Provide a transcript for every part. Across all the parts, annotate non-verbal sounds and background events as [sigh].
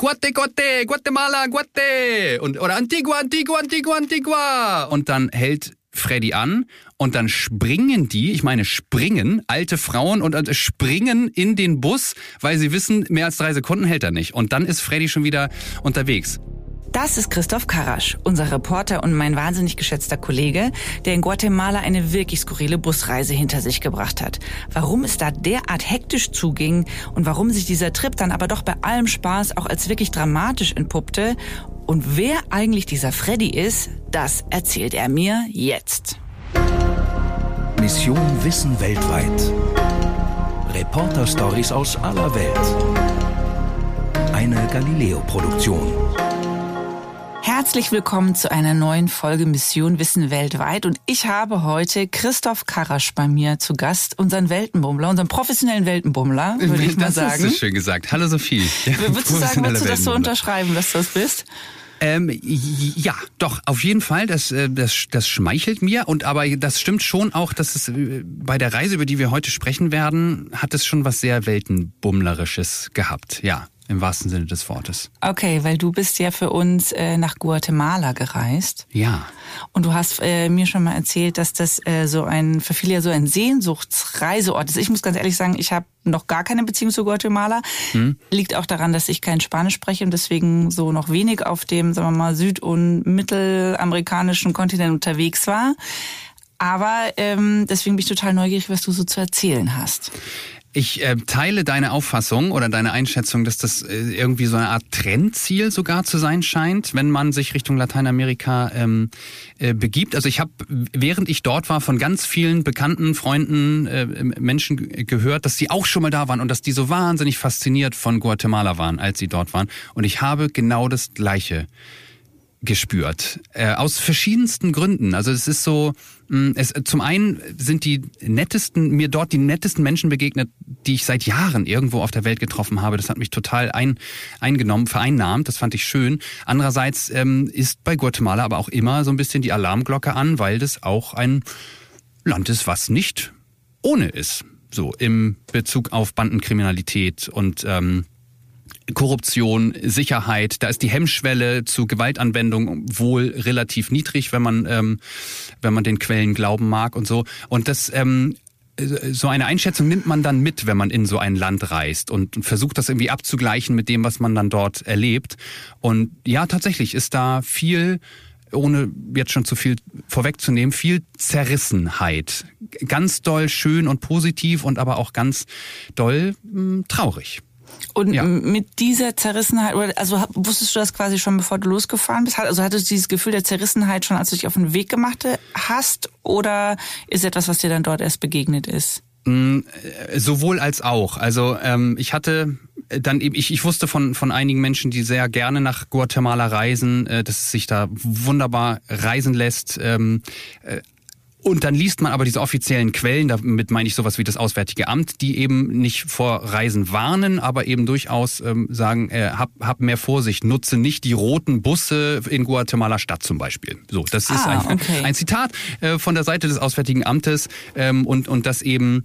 Guate, Guate, Guatemala, Guate und oder Antigua, Antigua, Antigua, Antigua und dann hält Freddy an und dann springen die, ich meine springen, alte Frauen und äh, springen in den Bus, weil sie wissen, mehr als drei Sekunden hält er nicht. Und dann ist Freddy schon wieder unterwegs. Das ist Christoph Karasch, unser Reporter und mein wahnsinnig geschätzter Kollege, der in Guatemala eine wirklich skurrile Busreise hinter sich gebracht hat. Warum es da derart hektisch zuging und warum sich dieser Trip dann aber doch bei allem Spaß auch als wirklich dramatisch entpuppte und wer eigentlich dieser Freddy ist, das erzählt er mir jetzt. Mission Wissen weltweit. Reporter-Stories aus aller Welt. Eine Galileo-Produktion. Herzlich willkommen zu einer neuen Folge Mission Wissen weltweit und ich habe heute Christoph Karasch bei mir zu Gast, unseren Weltenbummler, unseren professionellen Weltenbummler, würde ich mal sagen. Das ist schön gesagt. Hallo Sophie. Ja, würdest du sagen, würdest du das so unterschreiben, dass du das bist? Ähm, ja, doch, auf jeden Fall. Das, äh, das, das schmeichelt mir. Und aber das stimmt schon auch, dass es äh, bei der Reise, über die wir heute sprechen werden, hat es schon was sehr Weltenbummlerisches gehabt. Ja im wahrsten Sinne des Wortes. Okay, weil du bist ja für uns äh, nach Guatemala gereist. Ja. Und du hast äh, mir schon mal erzählt, dass das äh, so ein für viele ja so ein Sehnsuchtsreiseort ist. Ich muss ganz ehrlich sagen, ich habe noch gar keine Beziehung zu Guatemala. Hm. Liegt auch daran, dass ich kein Spanisch spreche und deswegen so noch wenig auf dem, sagen wir mal, süd- und mittelamerikanischen Kontinent unterwegs war. Aber ähm, deswegen bin ich total neugierig, was du so zu erzählen hast. Ich äh, teile deine Auffassung oder deine Einschätzung, dass das äh, irgendwie so eine Art Trendziel sogar zu sein scheint, wenn man sich Richtung Lateinamerika ähm, äh, begibt. Also ich habe, während ich dort war, von ganz vielen bekannten Freunden, äh, Menschen gehört, dass sie auch schon mal da waren und dass die so wahnsinnig fasziniert von Guatemala waren, als sie dort waren. Und ich habe genau das Gleiche gespürt. Äh, aus verschiedensten Gründen. Also es ist so, mm, es, zum einen sind die nettesten, mir dort die nettesten Menschen begegnet, die ich seit Jahren irgendwo auf der Welt getroffen habe. Das hat mich total ein, eingenommen, vereinnahmt. Das fand ich schön. Andererseits ähm, ist bei Guatemala aber auch immer so ein bisschen die Alarmglocke an, weil das auch ein Land ist, was nicht ohne ist. So im Bezug auf Bandenkriminalität und ähm, Korruption, Sicherheit, da ist die Hemmschwelle zu Gewaltanwendung wohl relativ niedrig, wenn man ähm, wenn man den Quellen glauben mag und so. Und das ähm, so eine Einschätzung nimmt man dann mit, wenn man in so ein Land reist und versucht das irgendwie abzugleichen mit dem, was man dann dort erlebt. Und ja, tatsächlich ist da viel ohne jetzt schon zu viel vorwegzunehmen, viel Zerrissenheit. Ganz doll schön und positiv und aber auch ganz doll mh, hm, traurig. Und ja. mit dieser Zerrissenheit, also wusstest du das quasi schon, bevor du losgefahren bist? Also hattest du dieses Gefühl der Zerrissenheit schon, als du dich auf den Weg gemacht hast? Oder ist etwas, was dir dann dort erst begegnet ist? Mm, sowohl als auch. Also ähm, ich hatte dann eben, ich, ich wusste von, von einigen Menschen, die sehr gerne nach Guatemala reisen, äh, dass es sich da wunderbar reisen lässt. Ähm, äh, und dann liest man aber diese offiziellen Quellen, damit meine ich sowas wie das Auswärtige Amt, die eben nicht vor Reisen warnen, aber eben durchaus ähm, sagen, äh, hab, hab mehr Vorsicht, nutze nicht die roten Busse in Guatemala Stadt zum Beispiel. So, das ist ah, ein, okay. ein Zitat äh, von der Seite des Auswärtigen Amtes ähm, und, und das eben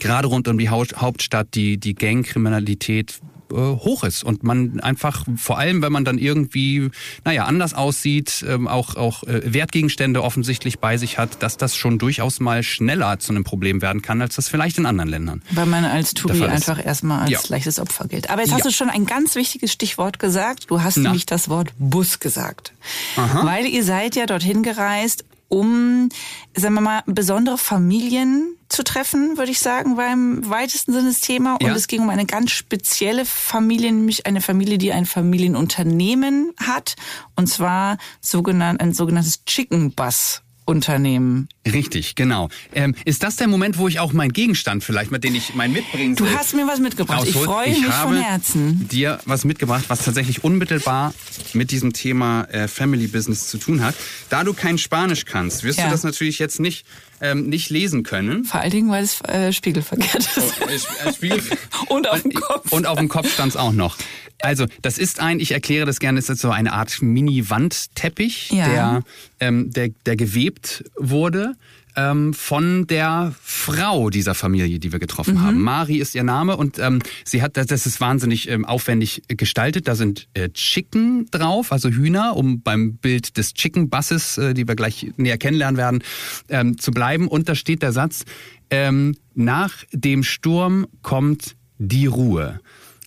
gerade rund um die Hauptstadt die, die Gangkriminalität äh, hoch ist und man einfach vor allem, wenn man dann irgendwie, naja, anders aussieht, ähm, auch auch äh, Wertgegenstände offensichtlich bei sich hat, dass das schon durchaus mal schneller zu einem Problem werden kann, als das vielleicht in anderen Ländern. Weil man als Touri einfach erstmal als ja. leichtes Opfer gilt. Aber jetzt hast ja. du schon ein ganz wichtiges Stichwort gesagt. Du hast Na. nämlich das Wort Bus gesagt. Aha. Weil ihr seid ja dorthin gereist, um, sagen wir mal, besondere Familien zu treffen, würde ich sagen, war im weitesten Sinne das Thema. Und ja. es ging um eine ganz spezielle Familie, nämlich eine Familie, die ein Familienunternehmen hat. Und zwar sogenannt, ein sogenanntes Chicken Bus Unternehmen. Richtig, genau. Ähm, ist das der Moment, wo ich auch meinen Gegenstand vielleicht, mit dem ich mein mitbringen Du hast mir was mitgebracht. Raushol. Ich freue mich von Herzen. Dir was mitgebracht, was tatsächlich unmittelbar mit diesem Thema äh, Family Business zu tun hat. Da du kein Spanisch kannst, wirst ja. du das natürlich jetzt nicht ähm, nicht lesen können. Vor allen Dingen, weil es äh, spiegelverkehrt ist. Oh, äh, Spiegel [laughs] und auf dem Kopf. Und auf dem Kopf stand es auch noch. Also, das ist ein, ich erkläre das gerne, das ist so eine Art Mini-Wandteppich, ja. der, ähm, der, der gewebt wurde ähm, von der Frau dieser Familie, die wir getroffen mhm. haben. Mari ist ihr Name und ähm, sie hat, das ist wahnsinnig ähm, aufwendig gestaltet. Da sind äh, Chicken drauf, also Hühner, um beim Bild des Chicken Busses, äh, die wir gleich näher kennenlernen werden, ähm, zu bleiben. Und da steht der Satz, ähm, nach dem Sturm kommt die Ruhe.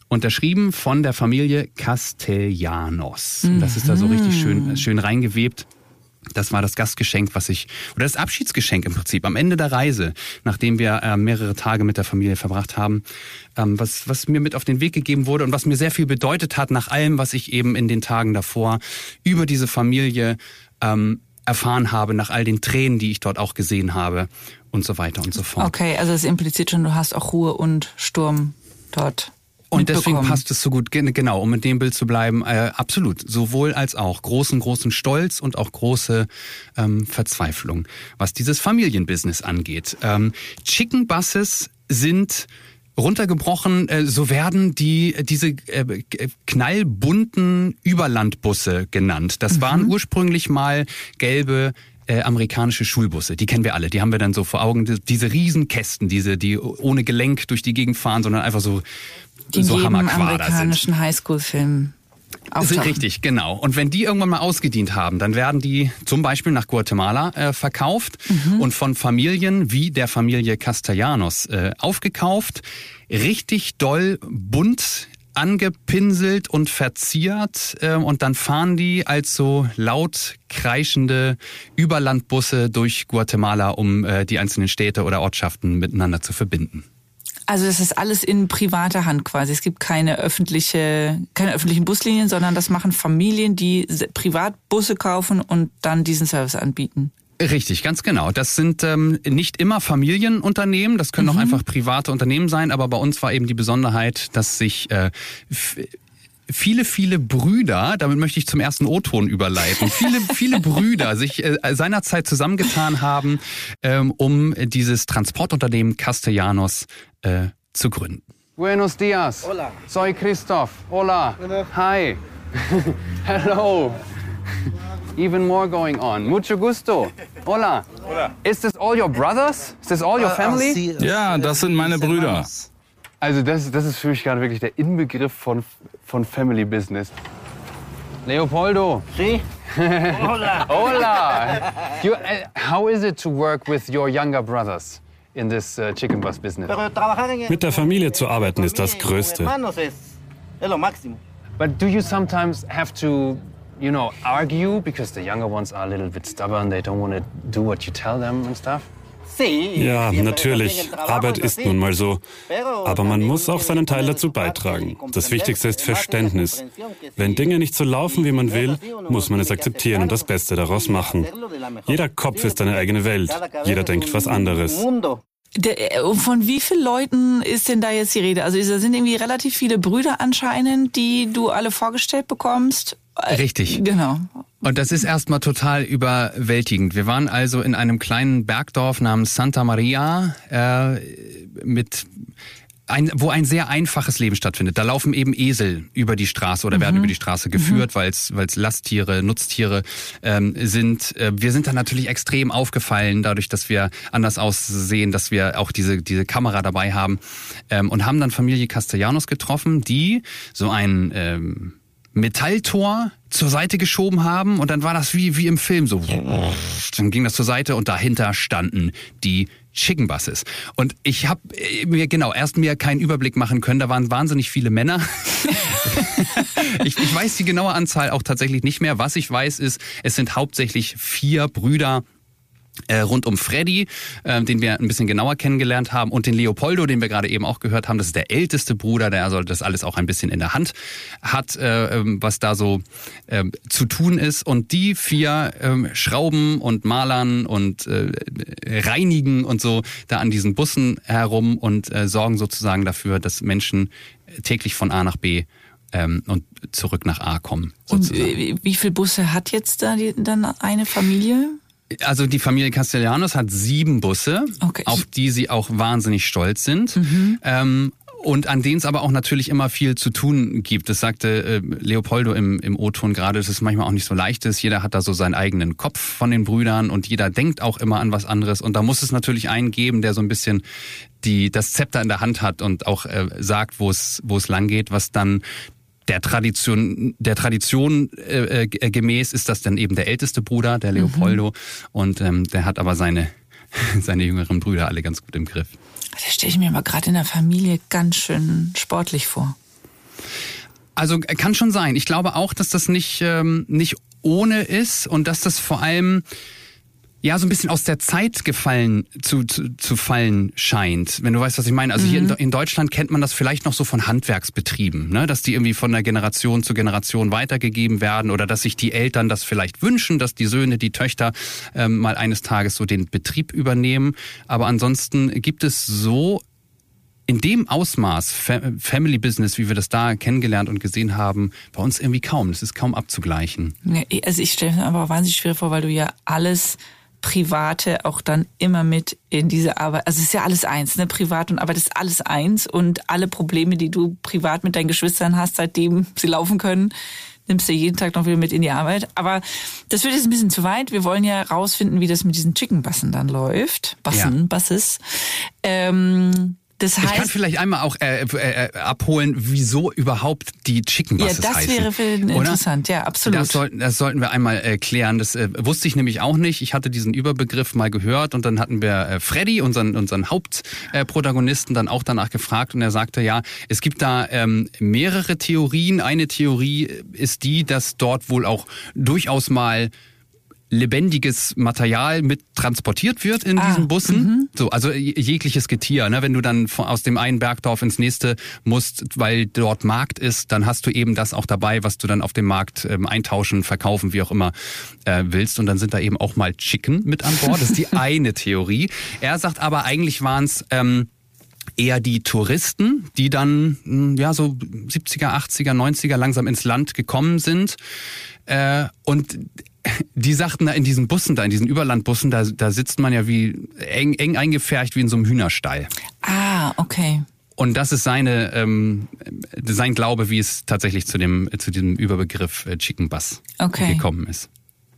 Unterschrieben von der Familie Castellanos. Mhm. Das ist da so richtig schön, schön reingewebt. Das war das Gastgeschenk, was ich, oder das Abschiedsgeschenk im Prinzip am Ende der Reise, nachdem wir äh, mehrere Tage mit der Familie verbracht haben, ähm, was, was mir mit auf den Weg gegeben wurde und was mir sehr viel bedeutet hat nach allem, was ich eben in den Tagen davor über diese Familie ähm, erfahren habe, nach all den Tränen, die ich dort auch gesehen habe und so weiter und so fort. Okay, also es impliziert schon, du hast auch Ruhe und Sturm dort und deswegen passt es so gut, genau, um mit dem Bild zu bleiben, äh, absolut. Sowohl als auch großen, großen Stolz und auch große ähm, Verzweiflung, was dieses Familienbusiness angeht. Ähm, Chicken Buses sind runtergebrochen, äh, so werden die diese äh, knallbunten Überlandbusse genannt. Das mhm. waren ursprünglich mal gelbe äh, amerikanische Schulbusse. Die kennen wir alle. Die haben wir dann so vor Augen. Diese Riesenkästen, diese, die ohne Gelenk durch die Gegend fahren, sondern einfach so die so amerikanischen Highschool-Film. Ist richtig, genau. Und wenn die irgendwann mal ausgedient haben, dann werden die zum Beispiel nach Guatemala äh, verkauft mhm. und von Familien wie der Familie Castellanos äh, aufgekauft. Richtig doll bunt angepinselt und verziert äh, und dann fahren die als so laut kreischende Überlandbusse durch Guatemala, um äh, die einzelnen Städte oder Ortschaften miteinander zu verbinden. Also das ist alles in privater Hand quasi. Es gibt keine öffentliche, keine öffentlichen Buslinien, sondern das machen Familien, die Privatbusse kaufen und dann diesen Service anbieten. Richtig, ganz genau. Das sind ähm, nicht immer Familienunternehmen, das können mhm. auch einfach private Unternehmen sein, aber bei uns war eben die Besonderheit, dass sich äh, viele, viele Brüder, damit möchte ich zum ersten O-Ton überleiten, viele, viele Brüder sich äh, seinerzeit zusammengetan haben, ähm, um dieses Transportunternehmen Castellanos äh, zu gründen. Buenos dias. Hola. Soy Christoph. Hola. Hi. [laughs] Hello. Even more going on. Mucho gusto. Hola. Hola. Is this all your brothers? Is this all your family? Ja, das sind meine Brüder. Also das, das ist für mich gerade wirklich der Inbegriff von, von Family Business. Leopoldo. Sí. [laughs] Hola. Hola. [laughs] You, uh, how is it to work with your younger brothers in this uh, chicken bus business? Mit der Familie zu arbeiten ist das Größte. But do you sometimes have to, you know, argue because the younger ones are a little bit stubborn, they don't want to do what you tell them and stuff? Ja, natürlich. Arbeit ist nun mal so. Aber man muss auch seinen Teil dazu beitragen. Das Wichtigste ist Verständnis. Wenn Dinge nicht so laufen, wie man will, muss man es akzeptieren und das Beste daraus machen. Jeder Kopf ist eine eigene Welt. Jeder denkt was anderes. Äh, von wie vielen Leuten ist denn da jetzt die Rede? Also es sind irgendwie relativ viele Brüder anscheinend, die du alle vorgestellt bekommst. Richtig. Genau. Und das ist erstmal total überwältigend. Wir waren also in einem kleinen Bergdorf namens Santa Maria äh, mit ein, wo ein sehr einfaches Leben stattfindet. Da laufen eben Esel über die Straße oder mhm. werden über die Straße geführt, mhm. weil es Lasttiere, Nutztiere ähm, sind. Äh, wir sind da natürlich extrem aufgefallen, dadurch, dass wir anders aussehen, dass wir auch diese, diese Kamera dabei haben ähm, und haben dann Familie Castellanos getroffen, die so ein ähm, Metalltor zur Seite geschoben haben und dann war das wie, wie im Film so. Dann ging das zur Seite und dahinter standen die Chicken Buses. Und ich habe äh, mir genau erst mir keinen Überblick machen können. Da waren wahnsinnig viele Männer. [laughs] ich, ich weiß die genaue Anzahl auch tatsächlich nicht mehr. Was ich weiß ist, es sind hauptsächlich vier Brüder rund um Freddy, äh, den wir ein bisschen genauer kennengelernt haben, und den Leopoldo, den wir gerade eben auch gehört haben. Das ist der älteste Bruder, der also das alles auch ein bisschen in der Hand hat, äh, ähm, was da so äh, zu tun ist. Und die vier äh, schrauben und malern und äh, reinigen und so da an diesen Bussen herum und äh, sorgen sozusagen dafür, dass Menschen täglich von A nach B ähm, und zurück nach A kommen. Sozusagen. Und wie viele Busse hat jetzt da die, dann eine Familie? Also die Familie Castellanos hat sieben Busse, okay. auf die sie auch wahnsinnig stolz sind. Mhm. Ähm, und an denen es aber auch natürlich immer viel zu tun gibt. Das sagte äh, Leopoldo im, im O-Ton gerade, dass es manchmal auch nicht so leicht ist. Jeder hat da so seinen eigenen Kopf von den Brüdern und jeder denkt auch immer an was anderes. Und da muss es natürlich einen geben, der so ein bisschen die das Zepter in der Hand hat und auch äh, sagt, wo es wo es lang geht, was dann der Tradition, der Tradition äh, äh, gemäß ist das dann eben der älteste Bruder, der Leopoldo. Mhm. Und ähm, der hat aber seine, [laughs] seine jüngeren Brüder alle ganz gut im Griff. Das stelle ich mir aber gerade in der Familie ganz schön sportlich vor. Also äh, kann schon sein. Ich glaube auch, dass das nicht, ähm, nicht ohne ist und dass das vor allem ja so ein bisschen aus der Zeit gefallen zu, zu, zu fallen scheint, wenn du weißt, was ich meine. Also mhm. hier in, mhm. in, Deutschland kennt man das vielleicht noch so von Handwerksbetrieben, ne? dass die irgendwie von der Generation zu Generation weitergegeben werden oder dass sich die Eltern das vielleicht wünschen, dass die Söhne, die Töchter ähm, mal eines Tages so den Betrieb übernehmen. Aber ansonsten gibt es so in dem Ausmaß Family Business, wie wir das da kennengelernt und gesehen haben, bei uns irgendwie kaum. Das ist kaum abzugleichen. Also ich stelle mir aber wahnsinnig schwer vor, weil du ja alles Private auch dann immer mit in diese Arbeit. Also es ist ja alles eins, ne? Privat und Arbeit ist alles eins und alle Probleme, die du privat mit deinen Geschwistern hast, seitdem sie laufen können, nimmst du jeden Tag noch wieder mit in die Arbeit. Aber das wird jetzt ein bisschen zu weit. Wir wollen ja rausfinden, wie das mit diesen Chicken Bassen dann läuft. Bassen, ja. Basses. Ähm, das heißt, ich kann vielleicht einmal auch äh, äh, äh, abholen, wieso überhaupt die Chicken Buses Ja, das heißen, wäre für interessant, ja, absolut. Das sollten, das sollten wir einmal erklären. Das äh, wusste ich nämlich auch nicht. Ich hatte diesen Überbegriff mal gehört und dann hatten wir äh, Freddy, unseren, unseren Hauptprotagonisten, dann auch danach gefragt und er sagte, ja, es gibt da ähm, mehrere Theorien. Eine Theorie ist die, dass dort wohl auch durchaus lebendiges Material mit transportiert wird in ah, diesen Bussen. Mhm. So, also jegliches Getier. Ne? Wenn du dann aus dem einen Bergdorf ins nächste musst, weil dort Markt ist, dann hast du eben das auch dabei, was du dann auf dem Markt ähm, eintauschen, verkaufen, wie auch immer äh, willst. Und dann sind da eben auch mal Chicken mit an Bord. Das ist die [laughs] eine Theorie. Er sagt aber, eigentlich waren es ähm, eher die Touristen, die dann hm, ja so 70er, 80er, 90er langsam ins Land gekommen sind. Äh, und die sagten da in diesen Bussen, da in diesen Überlandbussen, da, da sitzt man ja wie eng, eng eingefärcht wie in so einem Hühnerstall. Ah, okay. Und das ist seine, ähm, sein Glaube, wie es tatsächlich zu dem, zu diesem Überbegriff äh, Chicken Bus okay. gekommen ist.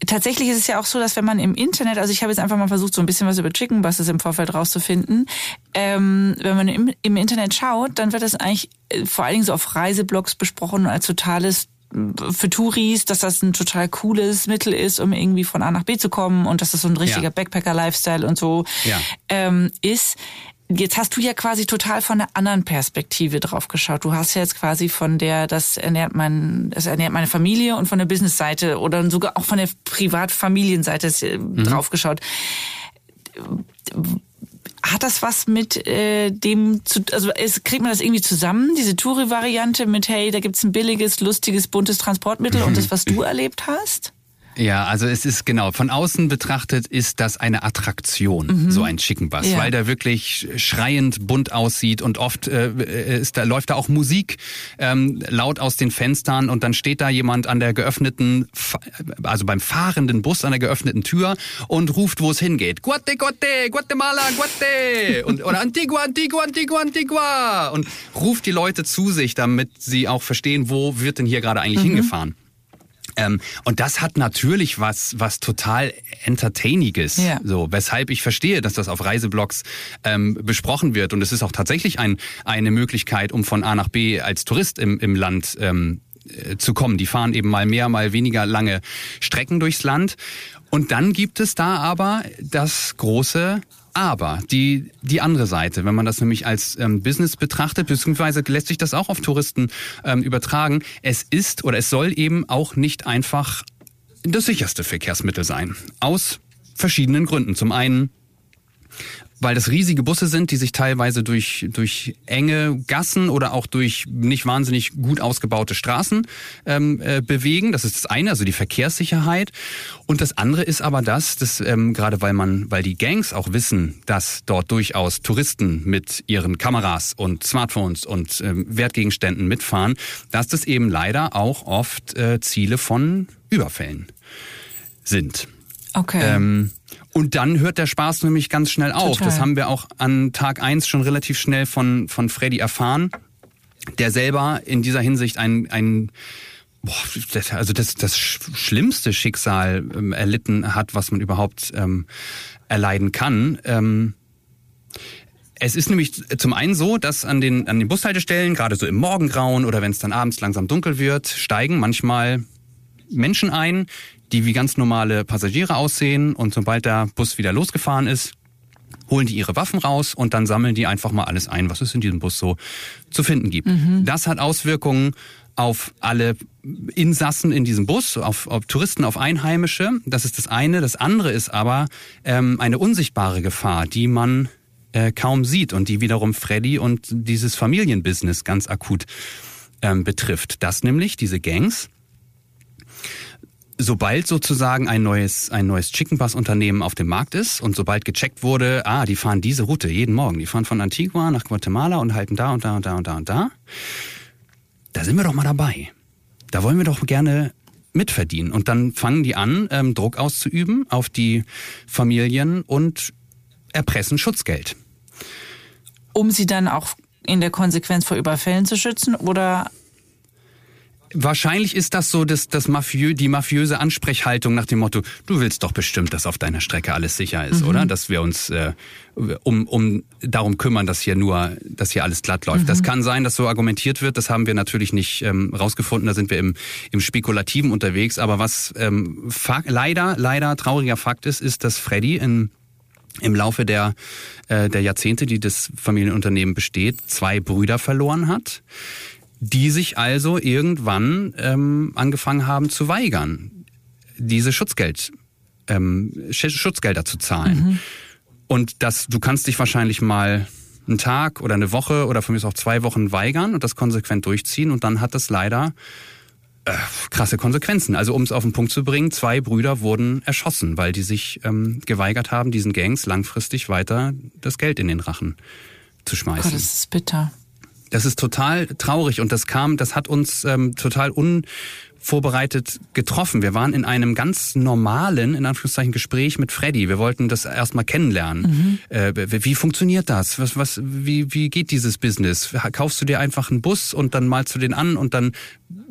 Tatsächlich ist es ja auch so, dass wenn man im Internet, also ich habe jetzt einfach mal versucht, so ein bisschen was über Chicken Buses im Vorfeld rauszufinden, ähm, wenn man im, im Internet schaut, dann wird das eigentlich äh, vor allen Dingen so auf Reiseblogs besprochen als totales für Touris, dass das ein total cooles Mittel ist, um irgendwie von A nach B zu kommen und dass das so ein richtiger ja. Backpacker-Lifestyle und so ja. ähm, ist. Jetzt hast du ja quasi total von einer anderen Perspektive drauf geschaut. Du hast ja jetzt quasi von der, das ernährt mein, das ernährt meine Familie und von der Business-Seite oder sogar auch von der Privatfamilienseite äh, mhm. drauf geschaut hat das was mit äh, dem zu, also es, kriegt man das irgendwie zusammen, diese Touri-Variante mit, hey, da gibt's ein billiges, lustiges, buntes Transportmittel und das, was du erlebt hast? Ja, also es ist genau, von außen betrachtet ist das eine Attraktion, mhm. so ein Chicken Bus, ja. weil der wirklich schreiend bunt aussieht und oft äh, ist da, läuft da auch Musik ähm, laut aus den Fenstern und dann steht da jemand an der geöffneten, also beim fahrenden Bus an der geöffneten Tür und ruft, wo es hingeht. Guate, Guate, Guatemala, Guate und, oder Antigua, Antigua, Antigua, Antigua und ruft die Leute zu sich, damit sie auch verstehen, wo wird denn hier gerade eigentlich mhm. hingefahren. Ähm, und das hat natürlich was, was total Entertainiges. Ja. So, weshalb ich verstehe, dass das auf Reiseblogs ähm, besprochen wird. Und es ist auch tatsächlich ein, eine Möglichkeit, um von A nach B als Tourist im, im Land ähm, äh, zu kommen. Die fahren eben mal mehr, mal weniger lange Strecken durchs Land. Und dann gibt es da aber das große aber die, die andere Seite, wenn man das nämlich als ähm, Business betrachtet, beziehungsweise lässt sich das auch auf Touristen ähm, übertragen, es ist oder es soll eben auch nicht einfach das sicherste Verkehrsmittel sein. Aus verschiedenen Gründen. Zum einen weil das riesige Busse sind, die sich teilweise durch, durch enge Gassen oder auch durch nicht wahnsinnig gut ausgebaute Straßen ähm, äh, bewegen. Das ist das eine, also die Verkehrssicherheit. Und das andere ist aber das, dass ähm, gerade weil man, weil die Gangs auch wissen, dass dort durchaus Touristen mit ihren Kameras und Smartphones und ähm, Wertgegenständen mitfahren, dass das eben leider auch oft äh, Ziele von Überfällen sind. Okay. Ähm, Und dann hört der Spaß nämlich ganz schnell auf. Total. Das haben wir auch an Tag eins schon relativ schnell von, von Freddy erfahren, der selber in dieser Hinsicht ein, ein boah, das, also das, das schlimmste Schicksal ähm, erlitten hat, was man überhaupt ähm, erleiden kann. Ähm, es ist nämlich zum einen so, dass an den, an den Bushaltestellen, gerade so im Morgengrauen oder wenn es dann abends langsam dunkel wird, steigen manchmal Menschen ein, die wie ganz normale Passagiere aussehen und sobald der Bus wieder losgefahren ist, holen die ihre Waffen raus und dann sammeln die einfach mal alles ein, was es in diesem Bus so zu finden gibt. Mhm. Das hat Auswirkungen auf alle Insassen in diesem Bus, auf, auf, Touristen, auf Einheimische. Das ist das eine. Das andere ist aber ähm, eine unsichtbare Gefahr, die man äh, kaum sieht und die wiederum Freddy und dieses Familienbusiness ganz akut ähm, betrifft. Das nämlich, diese Gangs, sobald sozusagen ein neues, ein neues Chicken Bus Unternehmen auf dem Markt ist und sobald gecheckt wurde, ah, die fahren diese Route jeden Morgen, die fahren von Antigua nach Guatemala und halten da und da und da und da und da, da sind wir doch mal dabei. Da wollen wir doch gerne mitverdienen. Und dann fangen die an, ähm, Druck auszuüben auf die Familien und erpressen Schutzgeld. Um sie dann auch in der Konsequenz vor Überfällen zu schützen oder Wahrscheinlich ist das so das, das Mafiö, die mafiöse Ansprechhaltung nach dem Motto, du willst doch bestimmt, dass auf deiner Strecke alles sicher ist, mhm. oder? Dass wir uns äh, um, um darum kümmern, dass hier nur, dass hier alles glatt läuft. Mhm. Das kann sein, dass so argumentiert wird. Das haben wir natürlich nicht ähm, rausgefunden. Da sind wir im, im Spekulativen unterwegs. Aber was ähm, leider, leider trauriger Fakt ist, ist, dass Freddy in im Laufe der, äh, der Jahrzehnte, die das Familienunternehmen besteht, zwei Brüder verloren hat die sich also irgendwann ähm, angefangen haben zu weigern, diese Schutzgeld, ähm, Schutzgelder zu zahlen. Mhm. Und das, du kannst dich wahrscheinlich mal einen Tag oder eine Woche oder von mir auch zwei Wochen weigern und das konsequent durchziehen und dann hat das leider äh, krasse Konsequenzen. Also um es auf den Punkt zu bringen, zwei Brüder wurden erschossen, weil die sich ähm, geweigert haben, diesen Gangs langfristig weiter das Geld in den Rachen zu schmeißen. Gott, das ist bitter. Das ist total traurig und das kam, das hat uns ähm, total un vorbereitet getroffen. Wir waren in einem ganz normalen, in Anführungszeichen, Gespräch mit Freddy. Wir wollten das erstmal kennenlernen. Mhm. Äh, wie funktioniert das? Was, was, wie, wie geht dieses Business? Kaufst du dir einfach einen Bus und dann malst du den an und dann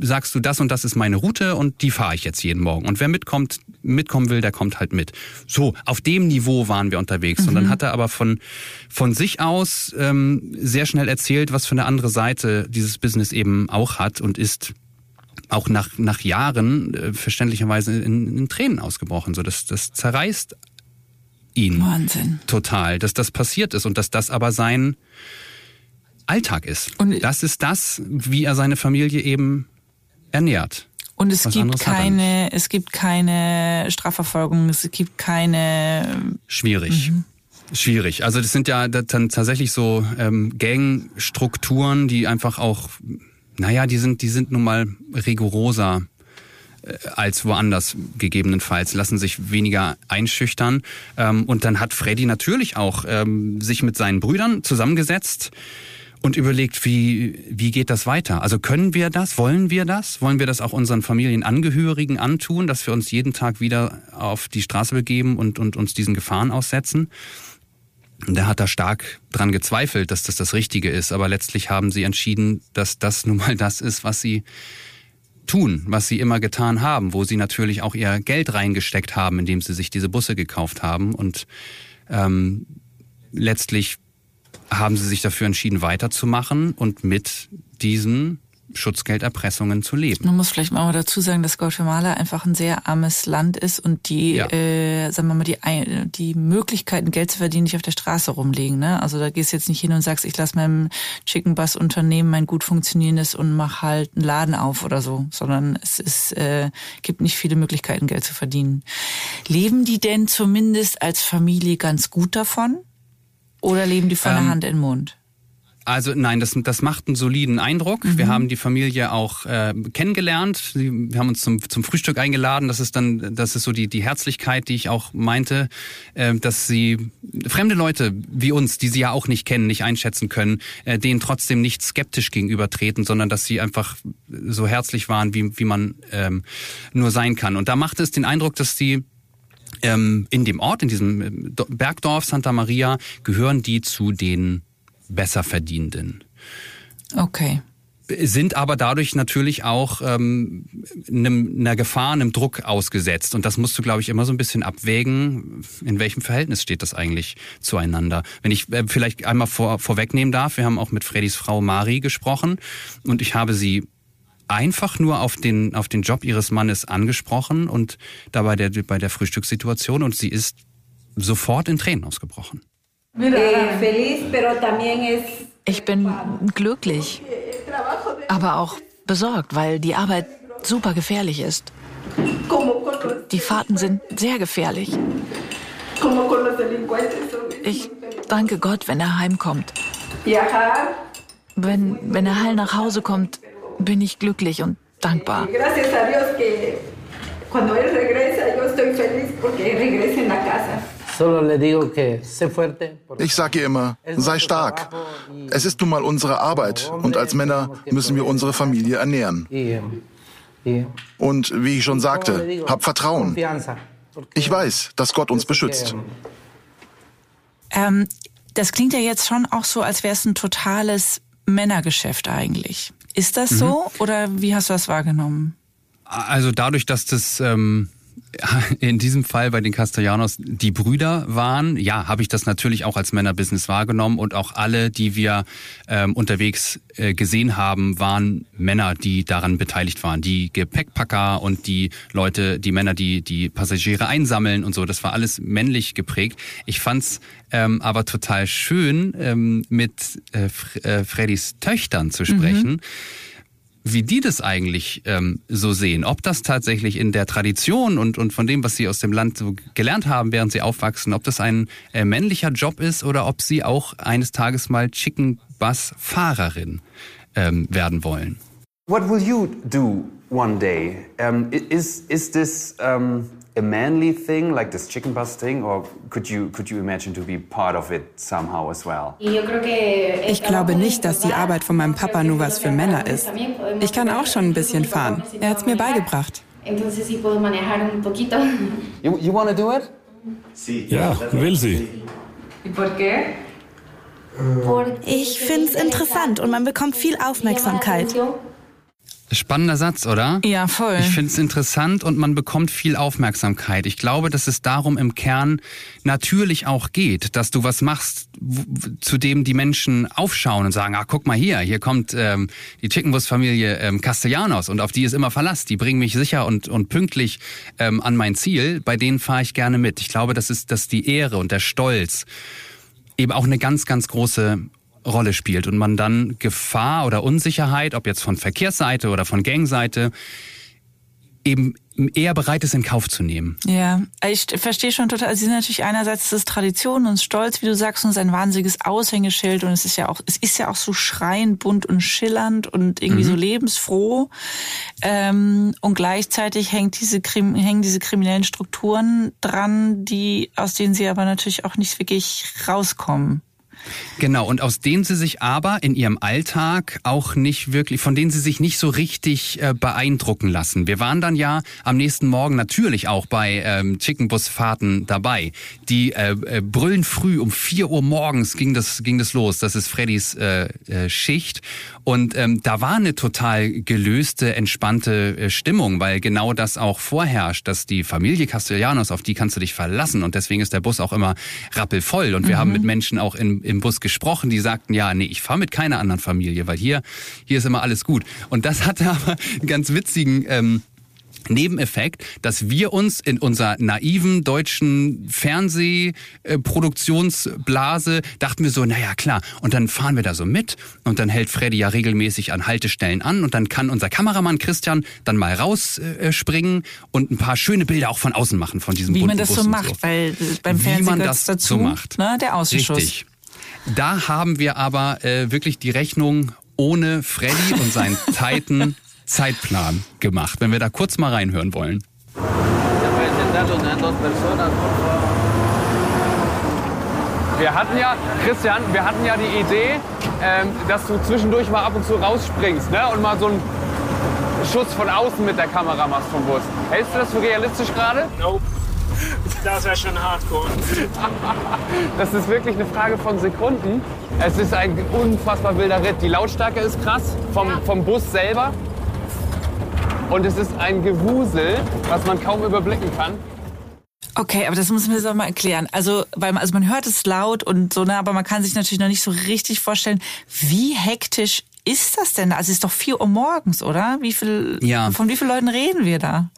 sagst du, das und das ist meine Route und die fahre ich jetzt jeden Morgen. Und wer mitkommt, mitkommen will, der kommt halt mit. So, auf dem Niveau waren wir unterwegs. Mhm. Und dann mhm. hat er aber von, von sich aus ähm, sehr schnell erzählt, was für eine andere Seite dieses Business eben auch hat und ist auch nach, nach Jahren äh, verständlicherweise in, in Tränen ausgebrochen. So, das, das zerreißt ihn Wahnsinn. total, dass das passiert ist und dass das aber sein Alltag ist. Und das ist das, wie er seine Familie eben ernährt. Und es Was gibt keine, es gibt keine Strafverfolgung, es gibt keine. Schwierig. Mhm. Schwierig. Also das sind ja dann tatsächlich so ähm, Gangstrukturen, die einfach auch naja, die sind, die sind nun mal rigoroser äh, als woanders gegebenenfalls, lassen sich weniger einschüchtern. Ähm, und dann hat Freddy natürlich auch ähm, sich mit seinen Brüdern zusammengesetzt und überlegt, wie, wie geht das weiter? Also können wir das? Wollen wir das? Wollen wir das auch unseren Familienangehörigen antun, dass wir uns jeden Tag wieder auf die Straße begeben und, und uns diesen Gefahren aussetzen? Da hat er stark dran gezweifelt, dass das das Richtige ist. Aber letztlich haben sie entschieden, dass das nun mal das ist, was sie tun, was sie immer getan haben, wo sie natürlich auch ihr Geld reingesteckt haben, indem sie sich diese Busse gekauft haben. Und ähm, letztlich haben sie sich dafür entschieden, weiterzumachen und mit diesen Schutzgelderpressungen zu leben. Man muss vielleicht mal dazu sagen, dass Guatemala einfach ein sehr armes Land ist und die, ja. äh, sagen wir mal, die, die Möglichkeiten, Geld zu verdienen, nicht auf der Straße rumliegen. Ne? Also da gehst du jetzt nicht hin und sagst, ich lasse meinem Chicken Bus Unternehmen mein gut funktionierendes und mach halt einen Laden auf oder so, sondern es ist, äh, gibt nicht viele Möglichkeiten, Geld zu verdienen. Leben die denn zumindest als Familie ganz gut davon? Oder leben die von ähm, der Hand in den Mund? Also nein, das, das macht einen soliden Eindruck. Mhm. Wir haben die Familie auch äh, kennengelernt. Wir haben uns zum, zum Frühstück eingeladen. Das ist dann, das ist so die, die Herzlichkeit, die ich auch meinte, äh, dass sie fremde Leute wie uns, die sie ja auch nicht kennen, nicht einschätzen können, äh, denen trotzdem nicht skeptisch gegenübertreten, sondern dass sie einfach so herzlich waren, wie, wie man ähm, nur sein kann. Und da macht es den Eindruck, dass die ähm, in dem Ort, in diesem äh, Bergdorf Santa Maria, gehören die zu den Besserverdienenden. Okay sind aber dadurch natürlich auch ähm, einem, einer Gefahr, einem Druck ausgesetzt. Und das musst du, glaube ich, immer so ein bisschen abwägen, in welchem Verhältnis steht das eigentlich zueinander. Wenn ich äh, vielleicht einmal vor, vorwegnehmen darf, wir haben auch mit Freddys Frau Mari gesprochen und ich habe sie einfach nur auf den, auf den Job ihres Mannes angesprochen und dabei der, bei der Frühstückssituation und sie ist sofort in Tränen ausgebrochen. Ich bin glücklich aber auch besorgt, weil die Arbeit super gefährlich ist. Die Fahrten sind sehr gefährlich. Ich danke Gott, wenn er heimkommt. Wenn, wenn er heil nach Hause kommt, bin ich glücklich und dankbar. Cuando él regresa, yo estoy feliz porque regrese en la casa. Ich sage ihr immer, sei stark. Es ist nun mal unsere Arbeit und als Männer müssen wir unsere Familie ernähren. Und wie ich schon sagte, hab Vertrauen. Ich weiß, dass Gott uns beschützt. Ähm, das klingt ja jetzt schon auch so, als wäre es ein totales Männergeschäft eigentlich. Ist das mhm. so oder wie hast du das wahrgenommen? Also dadurch, dass das ähm, [laughs] in diesem Fall bei den Castellanos die Brüder waren, ja, habe ich das natürlich auch als Männerbusiness wahrgenommen und auch alle, die wir ähm, unterwegs äh, gesehen haben, waren Männer, die daran beteiligt waren. Die Gepäckpacker und die Leute, die Männer, die die Passagiere einsammeln und so. Das war alles männlich geprägt. Ich fand's ähm, aber total schön, ähm, mit äh, äh Freddys Töchtern zu sprechen. Mhm wie die das eigentlich ähm, so sehen. Ob das tatsächlich in der Tradition und, und von dem, was sie aus dem Land so gelernt haben, während sie aufwachsen, ob das ein äh, männlicher Job ist oder ob sie auch eines Tages mal Chicken Bus Fahrerin ähm, werden wollen. What will you do one day? Um, is, is this um a manly thing, like this chicken bus thing, or could you could you imagine to be part of it somehow as well? Ich glaube nicht, dass die Arbeit von meinem Papa nur was für Männer ist. Ich kann auch schon ein bisschen fahren. Er hat es mir beigebracht. [laughs] You, you want to do it? Ja, will sie. Ich finde es interessant und man bekommt viel Aufmerksamkeit. Spannender Satz, oder? Ja, voll. Ich finde es interessant und man bekommt viel Aufmerksamkeit. Ich glaube, dass es darum im Kern natürlich auch geht, dass du was machst, zu dem die Menschen aufschauen und sagen, ah, guck mal hier, hier kommt ähm, die Chickenbus-Familie ähm, Castellanos und auf die ist immer Verlass. Die bringen mich sicher und, und pünktlich ähm, an mein Ziel. Bei denen fahre ich gerne mit. Ich glaube, das ist, dass die Ehre und der Stolz eben auch eine ganz, ganz große Rolle spielt und man dann Gefahr oder Unsicherheit, ob jetzt von Verkehrsseite oder von Gangseite, eben eher bereit ist, in Kauf zu nehmen. Ja, ich verstehe schon total. Also, sie sind natürlich einerseits das Tradition und Stolz, wie du sagst, und ein wahnsinniges Aushängeschild und es ist ja auch, es ist ja auch so schreiend, bunt und schillernd und irgendwie mhm. so lebensfroh. Ähm, und gleichzeitig hängt diese, hängen diese kriminellen Strukturen dran, die, aus denen sie aber natürlich auch nicht wirklich rauskommen. Genau, und aus denen sie sich aber in ihrem Alltag auch nicht wirklich, von denen sie sich nicht so richtig äh, beeindrucken lassen. Wir waren dann ja am nächsten Morgen natürlich auch bei ähm, Chickenbusfahrten dabei. Die äh, äh, brüllen früh um vier Uhr morgens ging das, ging das los. Das ist Freddys äh, äh, Schicht. Und ähm, da war eine total gelöste, entspannte äh, Stimmung, weil genau das auch vorherrscht, dass die Familie Castellanos, auf die kannst du dich verlassen. Und deswegen ist der Bus auch immer rappelvoll. Und wir mhm. haben mit Menschen auch in, im Bus gesprochen, die sagten, ja, nee, ich fahre mit keiner anderen Familie, weil hier, hier ist immer alles gut. Und das [laughs] hatte aber einen ganz witzigen ähm, Nebeneffekt, dass wir uns in unserer naiven deutschen Fernsehproduktionsblase dachten wir so, naja klar, und dann fahren wir da so mit und dann hält Freddy ja regelmäßig an Haltestellen an und dann kann unser Kameramann Christian dann mal rausspringen und ein paar schöne Bilder auch von außen machen von diesem Wie man das so macht, so. weil beim Fernsehen Wie man das dazu, so macht. Ne, der Ausschuss. Richtig. Da haben wir aber äh, wirklich die Rechnung ohne Freddy und seinen [laughs] Titan Zeitplan gemacht, wenn wir da kurz mal reinhören wollen. Wir hatten ja, Christian, wir hatten ja die Idee, ähm, dass du zwischendurch mal ab und zu rausspringst ne? und mal so einen Schuss von außen mit der Kamera machst vom Bus. Hältst du das für realistisch gerade? Nope. Das wäre schon hardcore. Das ist wirklich eine Frage von Sekunden. Es ist ein unfassbar wilder Ritt. Die Lautstärke ist krass vom, vom Bus selber. Und es ist ein Gewusel, was man kaum überblicken kann. Okay, aber das muss man jetzt auch mal erklären. Also, weil man, also man hört es laut und so, ne, aber man kann sich natürlich noch nicht so richtig vorstellen, wie hektisch ist das denn? Also es ist doch 4 Uhr morgens, oder? Wie viel, ja. von wie vielen Leuten reden wir da?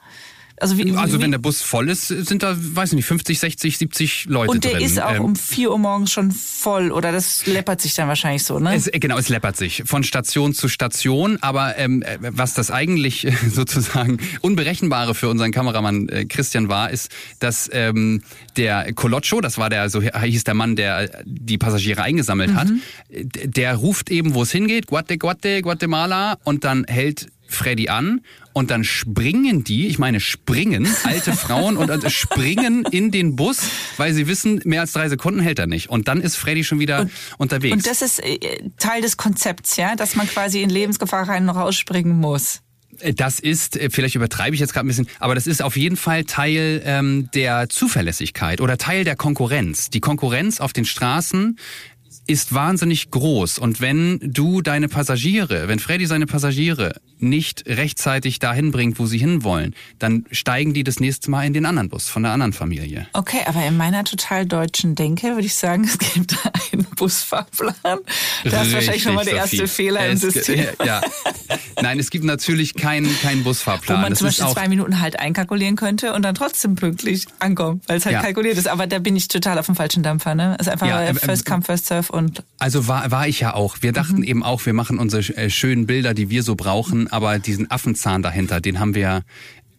Also, wie, also wie, wenn der Bus voll ist, sind da, weiß ich nicht, 50, 60, 70 Leute. Und der drin. ist auch ähm, um 4 Uhr morgens schon voll oder das läppert sich dann wahrscheinlich so, ne? Es, genau, es läppert sich von Station zu Station. Aber ähm, was das eigentlich [laughs] sozusagen Unberechenbare für unseren Kameramann äh, Christian war, ist, dass ähm, der Coloccio, das war der, so hieß der Mann, der die Passagiere eingesammelt mhm. hat, der ruft eben, wo es hingeht, Guate, Guate, Guatemala und dann hält Freddy an und dann springen die, ich meine springen, alte Frauen und also springen in den Bus, weil sie wissen, mehr als drei Sekunden hält er nicht. Und dann ist Freddy schon wieder und, unterwegs. Und das ist äh, Teil des Konzepts, ja, dass man quasi in Lebensgefahr rein und rausspringen muss. Äh, das ist, äh, vielleicht übertreibe ich jetzt gerade ein bisschen, aber das ist auf jeden Fall Teil ähm, der Zuverlässigkeit oder Teil der Konkurrenz. Die Konkurrenz auf den Straßen ist wahnsinnig groß. Und wenn du deine Passagiere, wenn Freddy seine Passagiere nicht rechtzeitig dahin bringt, wo sie hinwollen, dann steigen die das nächste Mal in den anderen Bus von der anderen Familie. Okay, aber in meiner total deutschen Denke würde ich sagen, [laughs] es gibt einen Busfahrplan. Das ist wahrscheinlich schon mal der erste Fehler es, im System. [laughs] Ja. Nein, es gibt natürlich keinen kein Busfahrplan. Wo man das zum Beispiel zwei Minuten halt einkalkulieren könnte und dann trotzdem pünktlich ankommt, weil es halt ja. kalkuliert ist. Aber da bin ich total auf dem falschen Dampfer. Ne? Es ist einfach ja, First Come, First Serve und... Also war, war ich ja auch. Wir dachten mhm. eben auch, wir machen unsere äh, schönen Bilder, die wir so brauchen aber diesen Affenzahn dahinter, den haben wir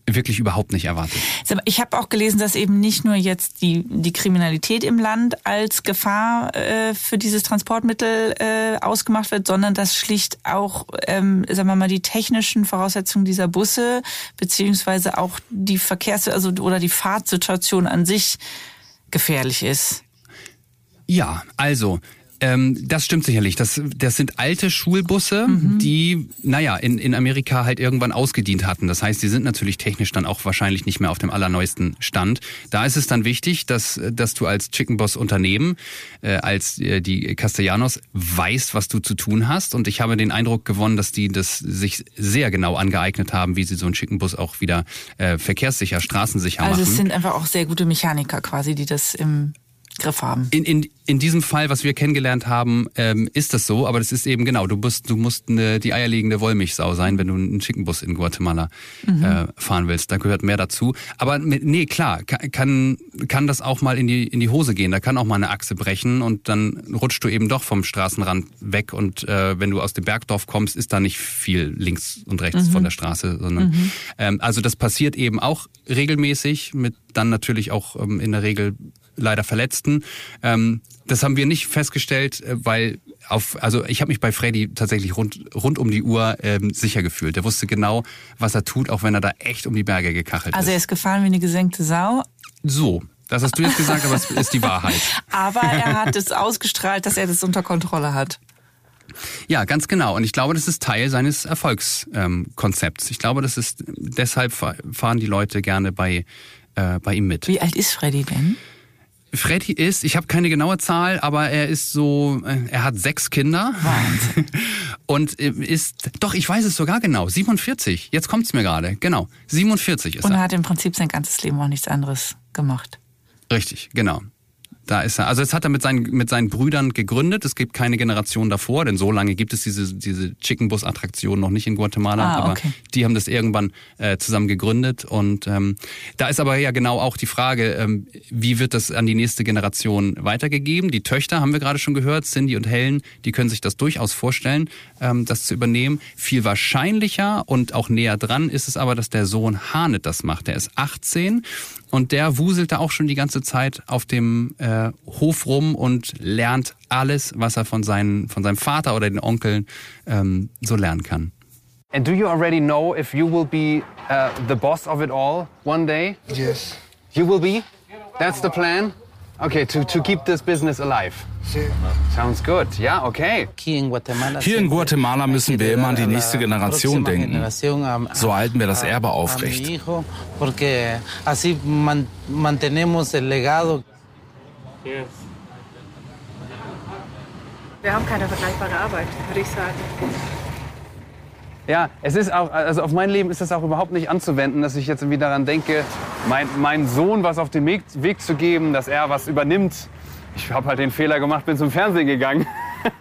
wirklich überhaupt nicht erwartet. Ich habe auch gelesen, dass eben nicht nur jetzt die, die Kriminalität im Land als Gefahr äh, für dieses Transportmittel äh, ausgemacht wird, sondern dass schlicht auch, ähm, sagen wir mal, die technischen Voraussetzungen dieser Busse beziehungsweise auch die Verkehrs- also oder die Fahrtsituation an sich gefährlich ist. Ja, also ähm, das stimmt sicherlich. Das, das sind alte Schulbusse, mhm. die, naja, in, in Amerika halt irgendwann ausgedient hatten. Das heißt, die sind natürlich technisch dann auch wahrscheinlich nicht mehr auf dem allerneuesten Stand. Da ist es dann wichtig, dass, dass du als Chicken Boss Unternehmen, äh, als äh, die Castellanos, weißt, was du zu tun hast. Und ich habe den Eindruck gewonnen, dass die das sich sehr genau angeeignet haben, wie sie so einen Chicken Bus auch wieder äh, verkehrssicher, straßensicher also machen. Also es sind einfach auch sehr gute Mechaniker quasi, die das im Griff haben. In, in, in diesem Fall, was wir kennengelernt haben, ähm, ist das so, aber das ist eben genau, du musst, du musst eine, die eierlegende Wollmilchsau sein, wenn du einen Schickenbus in Guatemala mhm. äh, fahren willst. Da gehört mehr dazu. Aber nee, klar, kann, kann das auch mal in die, in die Hose gehen. Da kann auch mal eine Achse brechen und dann rutscht du eben doch vom Straßenrand weg und äh, wenn du aus dem Bergdorf kommst, ist da nicht viel links und rechts mhm. von der Straße, sondern mhm. ähm, also das passiert eben auch regelmäßig mit dann natürlich auch ähm, in der Regel leider Verletzten. Ähm, das haben wir nicht festgestellt, äh, weil auf, also ich habe mich bei Freddy tatsächlich rund, rund um die Uhr ähm, sicher gefühlt. Er wusste genau, was er tut, auch wenn er da echt um die Berge gekachelt also ist. Also er ist gefahren wie eine gesenkte Sau. So, das hast du jetzt gesagt, aber es ist die Wahrheit. [laughs] Aber er hat es ausgestrahlt, dass er das unter Kontrolle hat. Ja, ganz genau. Und ich glaube, das ist Teil seines Erfolgskonzepts. Ähm, ich glaube, das ist deshalb fahren die Leute gerne bei, äh, bei ihm mit. Wie alt ist Freddy denn? Freddy ist, ich habe keine genaue Zahl, aber er ist so, äh, er hat sechs Kinder. Wahnsinn. [laughs] Und äh, ist, doch, ich weiß es sogar genau, 47. Jetzt kommt's mir gerade, genau. 47 ist Und er. Und er hat im Prinzip sein ganzes Leben auch nichts anderes gemacht. Richtig, genau. Da ist er. Also es hat er mit seinen, mit seinen Brüdern gegründet. Es gibt keine Generation davor, denn so lange gibt es diese, diese Chicken Bus Attraktion noch nicht in Guatemala. Ah, okay. Aber die haben das irgendwann äh, zusammen gegründet. Und ähm, da ist aber ja genau auch die Frage, ähm, wie wird das an die nächste Generation weitergegeben? Die Töchter haben wir gerade schon gehört, Cindy und Helen, die können sich das durchaus vorstellen, ähm, das zu übernehmen. Viel wahrscheinlicher und auch näher dran ist es aber, dass der Sohn Hanet das macht. Der ist 18 und der wuselt da auch schon die ganze Zeit auf dem äh, Hof rum und lernt alles, was er von, seinen, von seinem Vater oder den Onkeln ähm, so lernen kann. And do you already know if you will be uh, the boss of it all one day? Yes. You will be? That's the plan? Okay, to, to keep this business alive. Sounds good. Ja, okay. Hier in Guatemala müssen wir immer an die nächste Generation denken. So halten wir das Erbe aufrecht. Wir haben keine vergleichbare Arbeit, würde ich sagen. Ja, es ist auch, also auf mein Leben ist das auch überhaupt nicht anzuwenden, dass ich jetzt irgendwie daran denke, mein, meinen Sohn was auf den Weg, Weg zu geben, dass er was übernimmt. Ich habe halt den Fehler gemacht, bin zum Fernsehen gegangen.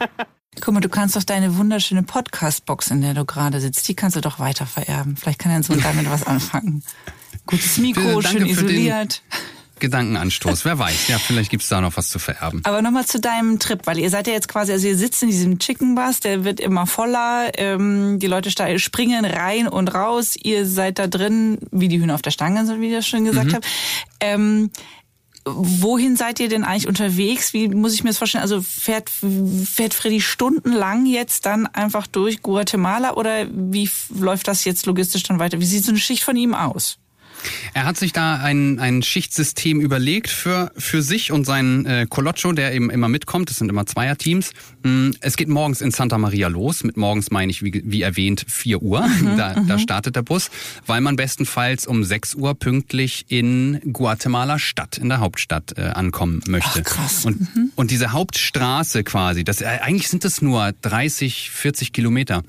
[laughs] Guck mal, du kannst doch deine wunderschöne Podcast-Box, in der du gerade sitzt, die kannst du doch weiter vererben. Vielleicht kann dein Sohn damit was anfangen. [laughs] Gutes Mikro, schön isoliert. Gedankenanstoß. Wer weiß, ja, vielleicht gibt's da noch was zu vererben. Aber nochmal zu deinem Trip, weil ihr seid ja jetzt quasi, also ihr sitzt in diesem Chicken Bus, der wird immer voller, ähm, die Leute springen rein und raus, ihr seid da drin, wie die Hühner auf der Stange, so wie ich das schon gesagt mhm. habe. Ähm, wohin seid ihr denn eigentlich unterwegs? Wie muss ich mir das vorstellen? Also fährt, fährt Freddy stundenlang jetzt dann einfach durch Guatemala oder wie läuft das jetzt logistisch dann weiter? Wie sieht so eine Schicht von ihm aus? Er hat sich da ein, ein Schichtsystem überlegt für, für sich und seinen äh, Colocho, der eben immer mitkommt. Das sind immer Zweierteams. Mm, es geht morgens in Santa Maria los. Mit morgens meine ich, wie, wie erwähnt, 4 Uhr. Mhm, [laughs] da, da mhm. startet der Bus, weil man bestenfalls um 6 Uhr pünktlich in Guatemala Stadt, in der Hauptstadt, äh, ankommen möchte. Ach, krass. Und, mhm. und diese Hauptstraße quasi, das, äh, eigentlich sind das nur 30, 40 Kilometer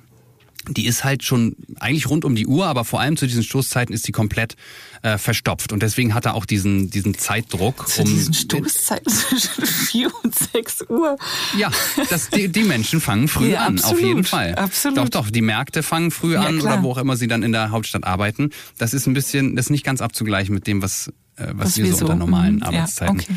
die ist halt schon eigentlich rund um die Uhr, aber vor allem zu diesen Stoßzeiten ist die komplett äh, verstopft. Und deswegen hat er auch diesen, diesen Zeitdruck. Zu um diesen Stoßzeiten zwischen [laughs] 4 und 6 Uhr. Ja, das, die, die Menschen fangen früh ja, an, absolut, auf jeden Fall. Absolut. Doch, doch, die Märkte fangen früh ja, an klar. oder wo auch immer sie dann in der Hauptstadt arbeiten. Das ist ein bisschen, das ist nicht ganz abzugleichen mit dem, was, was, was wir so unter normalen mhm. Arbeitszeiten ja, okay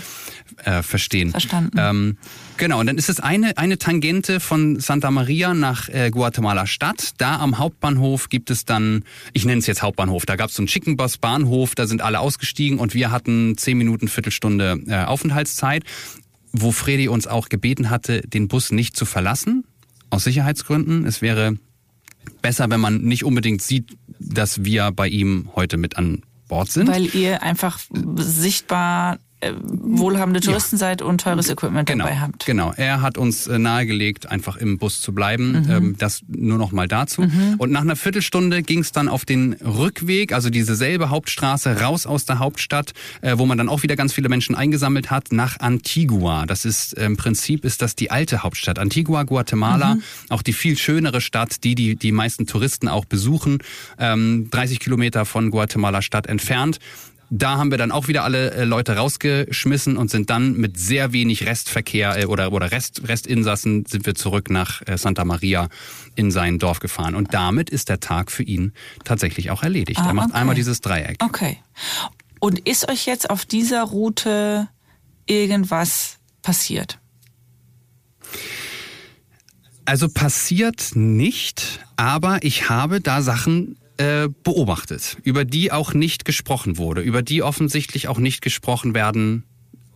äh, verstehen. Verstanden. Ähm, genau, und dann ist es eine, eine Tangente von Santa Maria nach äh, Guatemala Stadt. Da am Hauptbahnhof gibt es dann, ich nenne es jetzt Hauptbahnhof, da gab es so einen Chicken Bus Bahnhof, da sind alle ausgestiegen und wir hatten zehn Minuten, Viertelstunde äh, Aufenthaltszeit, wo Freddy uns auch gebeten hatte, den Bus nicht zu verlassen, aus Sicherheitsgründen. Es wäre besser, wenn man nicht unbedingt sieht, dass wir bei ihm heute mit an Bord sind. Weil ihr einfach sichtbar wohlhabende Touristen ja. seid und teures Equipment genau, dabei habt. Genau, er hat uns äh, nahegelegt, einfach im Bus zu bleiben. Mhm. Ähm, das nur noch mal dazu. Mhm. Und nach einer Viertelstunde ging es dann auf den Rückweg, also diese selbe Hauptstraße, raus aus der Hauptstadt, äh, wo man dann auch wieder ganz viele Menschen eingesammelt hat, nach Antigua. Das ist im Prinzip ist das die alte Hauptstadt. Antigua, Guatemala, mhm. auch die viel schönere Stadt, die die die meisten Touristen auch besuchen. Ähm, 30 Kilometer von Guatemala Stadt entfernt. Da haben wir dann auch wieder alle äh, Leute rausgeschmissen und sind dann mit sehr wenig Restverkehr äh, oder, oder Rest, Restinsassen sind wir zurück nach äh, Santa Maria in sein Dorf gefahren. Und damit ist der Tag für ihn tatsächlich auch erledigt. Ah, er macht okay. einmal dieses Dreieck. Okay. Und ist euch jetzt auf dieser Route irgendwas passiert? Also passiert nicht, aber ich habe da Sachen äh, beobachtet, über die auch nicht gesprochen wurde, über die offensichtlich auch nicht gesprochen werden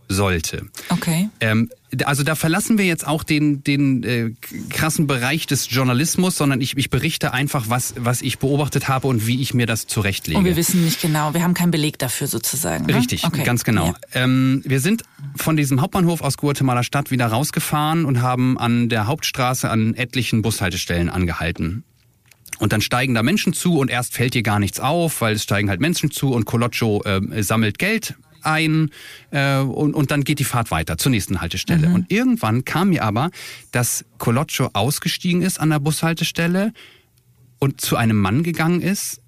sollte. Okay. Ähm, also da verlassen wir jetzt auch den, den äh, krassen Bereich des Journalismus, sondern ich, ich berichte einfach, was, was ich beobachtet habe und wie ich mir das zurechtlege. Und wir wissen nicht genau, wir haben keinen Beleg dafür sozusagen. Ne? Richtig, okay. ganz genau. Ja. Ähm, wir sind von diesem Hauptbahnhof aus Guatemala Stadt wieder rausgefahren und haben an der Hauptstraße an etlichen Bushaltestellen angehalten. Und dann steigen da Menschen zu und erst fällt dir gar nichts auf, weil es steigen halt Menschen zu und Colocho äh, sammelt Geld ein äh, und, und dann geht die Fahrt weiter zur nächsten Haltestelle. Mhm. Und irgendwann kam mir aber, dass Colocho ausgestiegen ist an der Bushaltestelle und zu einem Mann gegangen ist,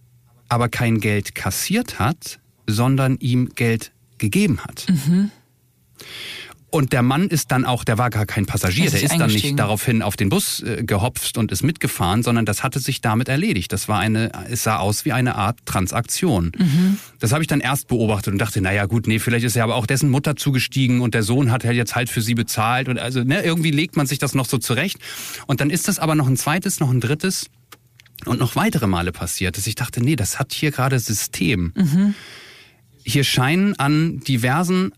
aber kein Geld kassiert hat, sondern ihm Geld gegeben hat. Mhm. Und der Mann ist dann auch, der war gar kein Passagier, der ist dann nicht daraufhin auf den Bus äh, gehopft und ist mitgefahren, sondern das hatte sich damit erledigt. Das war eine, es sah aus wie eine Art Transaktion. Mhm. Das habe ich dann erst beobachtet und dachte, naja gut, nee, vielleicht ist ja aber auch dessen Mutter zugestiegen und der Sohn hat halt jetzt halt für sie bezahlt und also ne, irgendwie legt man sich das noch so zurecht. Und dann ist das aber noch ein zweites, noch ein drittes und noch weitere Male passiert, dass ich dachte, nee, das hat hier gerade System. Mhm. Hier scheinen an diversen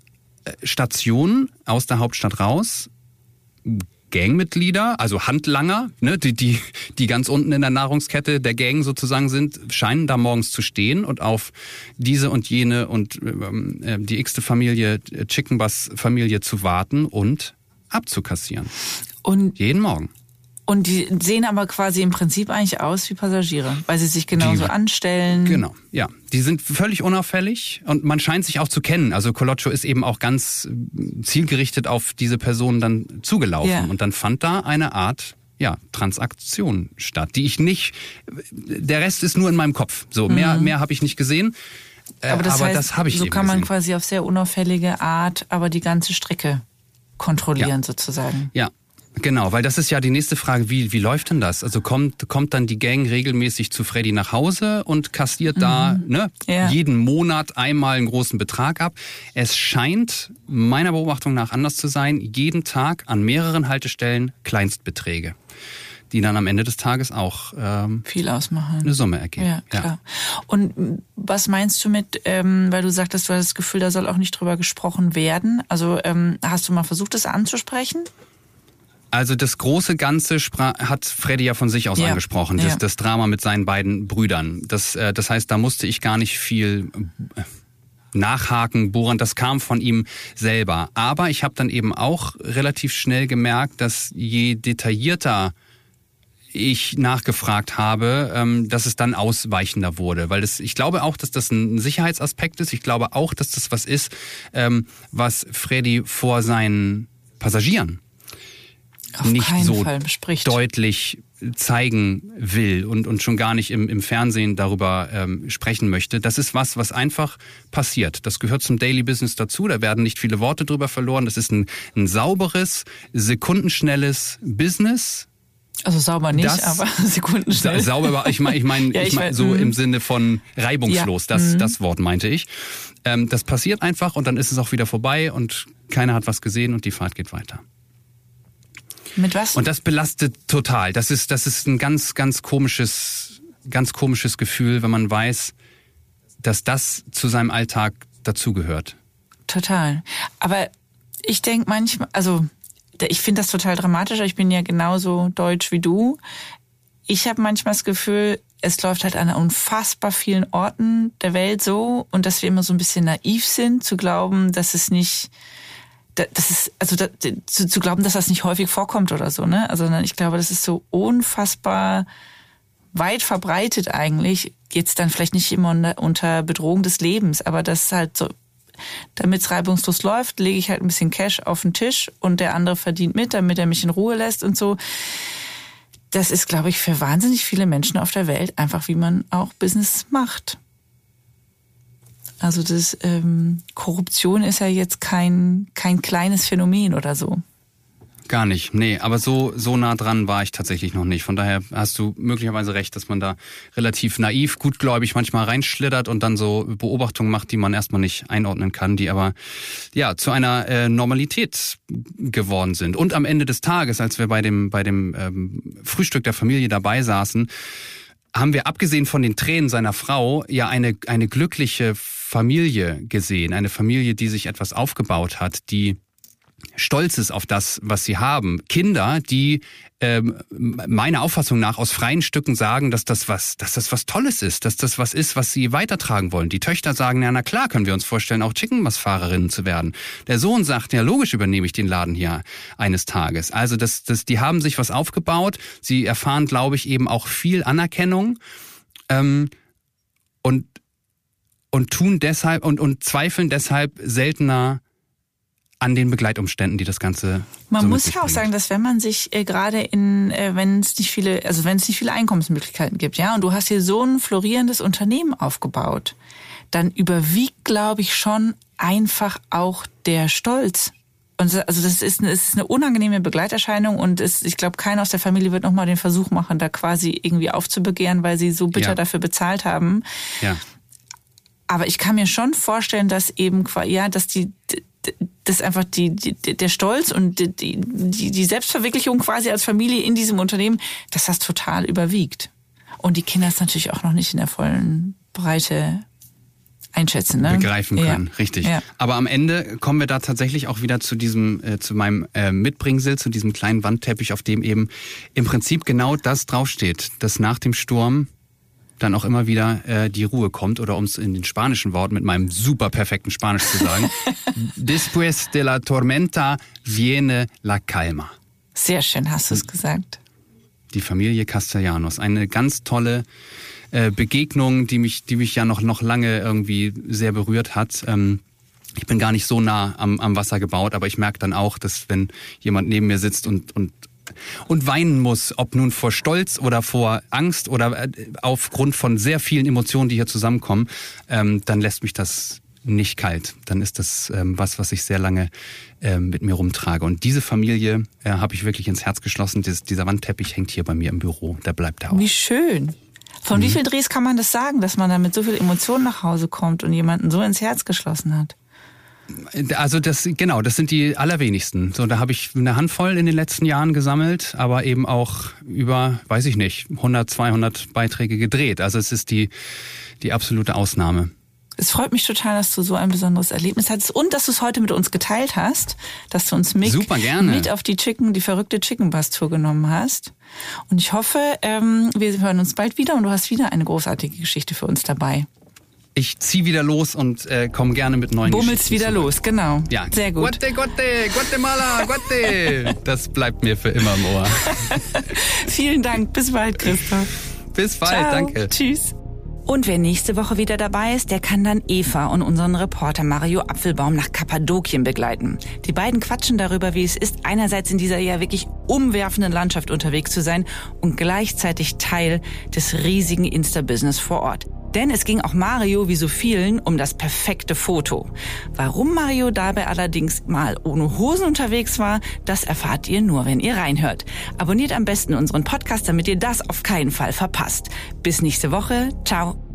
Stationen aus der Hauptstadt raus Gangmitglieder, also Handlanger, ne, die, die, die ganz unten in der Nahrungskette der Gang sozusagen sind, scheinen da morgens zu stehen und auf diese und jene und ähm, äh, die x-te Familie, äh, Chicken Bus Familie zu warten und abzukassieren. Und jeden Morgen. Und die sehen aber quasi im Prinzip eigentlich aus wie Passagiere, weil sie sich genauso die, anstellen. Genau, ja. Die sind völlig unauffällig und man scheint sich auch zu kennen. Also Coloccio ist eben auch ganz zielgerichtet auf diese Person dann zugelaufen. Ja. Und dann fand da eine Art ja, Transaktion statt, die ich nicht, der Rest ist nur in meinem Kopf. So, mehr, mhm. mehr habe ich nicht gesehen. Äh, aber das, aber heißt, das habe ich So kann man quasi auf sehr unauffällige Art aber die ganze Strecke kontrollieren ja. sozusagen. Ja, Genau, weil das ist ja die nächste Frage, wie, wie läuft denn das? Also kommt, kommt dann die Gang regelmäßig zu Freddy nach Hause und kassiert mhm. da ne, ja. jeden Monat einmal einen großen Betrag ab. Es scheint meiner Beobachtung nach anders zu sein, jeden Tag an mehreren Haltestellen Kleinstbeträge die dann am Ende des Tages auch ähm, viel ausmachen, eine Summe ergeben. Ja, klar. Ja. Und was meinst du mit, ähm, weil du sagtest, du hast das Gefühl, da soll auch nicht drüber gesprochen werden. Also ähm, hast du mal versucht, das anzusprechen? Also das große Ganze hat Freddy ja von sich aus ja. angesprochen, das, ja. das, Drama mit seinen beiden Brüdern. Das, äh, das heißt, da musste ich gar nicht viel äh, nachhaken, bohren, das kam von ihm selber. Aber ich habe dann eben auch relativ schnell gemerkt, dass je detaillierter ich nachgefragt habe, ähm, dass es dann ausweichender wurde. Weil das, ich glaube auch, dass das ein Sicherheitsaspekt ist. Ich glaube auch, dass das was ist, ähm, was Freddy vor seinen Passagieren auf nicht so deutlich zeigen will und, und schon gar nicht im, im Fernsehen darüber ähm, sprechen möchte. Das ist was, was einfach passiert. Das gehört zum Daily Business dazu. Da werden nicht viele Worte drüber verloren. Das ist ein, ein sauberes, sekundenschnelles Business. Also sauber nicht, das, aber [laughs] sekundenschnell. Sauber, ich meine, ich meine, [laughs] ja, ich mein, so im mhm. Sinne von reibungslos. Ja. Das, mhm. das Wort meinte ich. Ähm, das passiert einfach und dann ist es auch wieder vorbei und keiner hat was gesehen und die Fahrt geht weiter. Mit was? Und das belastet total. Das ist, das ist ein ganz, ganz komisches, ganz komisches Gefühl, wenn man weiß, dass das zu seinem Alltag dazugehört. Total. Aber ich denke manchmal, also ich finde das total dramatisch. Ich bin ja genauso deutsch wie du. Ich habe manchmal das Gefühl, es läuft halt an unfassbar vielen Orten der Welt so und dass wir immer so ein bisschen naiv sind, zu glauben, dass es nicht das ist, also da, zu, zu glauben, dass das nicht häufig vorkommt oder so, ne? Also ich glaube, das ist so unfassbar weit verbreitet eigentlich. Jetzt dann vielleicht nicht immer unter Bedrohung des Lebens, aber das ist halt so, damit es reibungslos läuft, lege ich halt ein bisschen Cash auf den Tisch und der andere verdient mit, damit er mich in Ruhe lässt und so. Das ist, glaube ich, für wahnsinnig viele Menschen auf der Welt einfach, wie man auch Business macht. Also das ähm, Korruption ist ja jetzt kein, kein kleines Phänomen oder so. Gar nicht, nee, aber so, so nah dran war ich tatsächlich noch nicht. Von daher hast du möglicherweise recht, dass man da relativ naiv, gutgläubig manchmal reinschlittert und dann so Beobachtungen macht, die man erstmal nicht einordnen kann, die aber ja zu einer äh, Normalität geworden sind. Und am Ende des Tages, als wir bei dem, bei dem ähm, Frühstück der Familie dabei saßen, haben wir abgesehen von den Tränen seiner Frau ja eine, eine glückliche Familie gesehen, eine Familie, die sich etwas aufgebaut hat, die stolz ist auf das, was sie haben. Kinder, die ähm, meiner Auffassung nach aus freien Stücken sagen, dass das was, dass das was Tolles ist, dass das was ist, was sie weitertragen wollen. Die Töchter sagen, ja, na klar, können wir uns vorstellen, auch Chickenbus-Fahrerinnen zu werden. Der Sohn sagt, ja, logisch übernehme ich den Laden hier eines Tages. Also das, das, die haben sich was aufgebaut. Sie erfahren, glaube ich, eben auch viel Anerkennung. Ähm, und und tun deshalb und, und zweifeln deshalb seltener an den Begleitumständen, die das Ganze. Man so muss ja auch sagen, dass wenn man sich äh, gerade in, äh, wenn es nicht viele, also wenn es nicht viele Einkommensmöglichkeiten gibt, ja, und du hast hier so ein florierendes Unternehmen aufgebaut, dann überwiegt, glaube ich, schon einfach auch der Stolz. Und also das ist, es ist eine unangenehme Begleiterscheinung und es, ich glaube, keiner aus der Familie wird nochmal den Versuch machen, da quasi irgendwie aufzubegehren, weil sie so bitter ja. dafür bezahlt haben. Ja. Aber ich kann mir schon vorstellen, dass eben, ja, dass die, dass einfach die, die, der Stolz und die, die, die Selbstverwirklichung quasi als Familie in diesem Unternehmen, dass das total überwiegt. Und die Kinder es natürlich auch noch nicht in der vollen Breite einschätzen, ne? begreifen können, ja. richtig. Ja. Aber am Ende kommen wir da tatsächlich auch wieder zu diesem, äh, zu meinem äh, Mitbringsel, zu diesem kleinen Wandteppich, auf dem eben im Prinzip genau das draufsteht, dass nach dem Sturm dann auch immer wieder äh, die Ruhe kommt oder um es in den spanischen Worten mit meinem super perfekten Spanisch zu sagen, [laughs] después de la tormenta viene la calma. Sehr schön hast du es gesagt. Die Familie Castellanos, eine ganz tolle äh, Begegnung, die mich, die mich ja noch, noch lange irgendwie sehr berührt hat. Ähm, ich bin gar nicht so nah am, am Wasser gebaut, aber ich merke dann auch, dass wenn jemand neben mir sitzt und, und und weinen muss, ob nun vor Stolz oder vor Angst oder äh, aufgrund von sehr vielen Emotionen, die hier zusammenkommen, ähm, dann lässt mich das nicht kalt. Dann ist das ähm, was, was ich sehr lange ähm, mit mir rumtrage. Und diese Familie äh, habe ich wirklich ins Herz geschlossen. Dies, dieser Wandteppich hängt hier bei mir im Büro. Der bleibt da auch. Wie schön. Von mhm. wie vielen Drehs kann man das sagen, dass man da mit so viel Emotionen nach Hause kommt und jemanden so ins Herz geschlossen hat? Also das genau, das sind die allerwenigsten. So, da habe ich eine Handvoll in den letzten Jahren gesammelt, aber eben auch über, weiß ich nicht, 100, 200 Beiträge gedreht. Also es ist die die absolute Ausnahme. Es freut mich total, dass du so ein besonderes Erlebnis hattest und dass du es heute mit uns geteilt hast, dass du uns mit, mit auf die Chicken, die verrückte Chicken Bus Tour genommen hast. Und ich hoffe, ähm, wir hören uns bald wieder und du hast wieder eine großartige Geschichte für uns dabei ich zieh wieder los und äh, komme gerne mit neuen Bummelst wieder zurück. los, genau. Ja. Sehr gut. Guate, Guate, Guatemala, Guate. Das bleibt mir für immer im Ohr. [laughs] Vielen Dank. Bis bald, Christoph. Bis bald, Ciao. danke. Tschüss. Und wer nächste Woche wieder dabei ist, der kann dann Eva und unseren Reporter Mario Apfelbaum nach Kappadokien begleiten. Die beiden quatschen darüber, wie es ist, einerseits in dieser ja wirklich umwerfenden Landschaft unterwegs zu sein und gleichzeitig Teil des riesigen Insta-Business vor Ort. Denn es ging auch Mario wie so vielen um das perfekte Foto. Warum Mario dabei allerdings mal ohne Hosen unterwegs war, das erfahrt ihr nur, wenn ihr reinhört. Abonniert am besten unseren Podcast, damit ihr das auf keinen Fall verpasst. Bis nächste Woche. Ciao.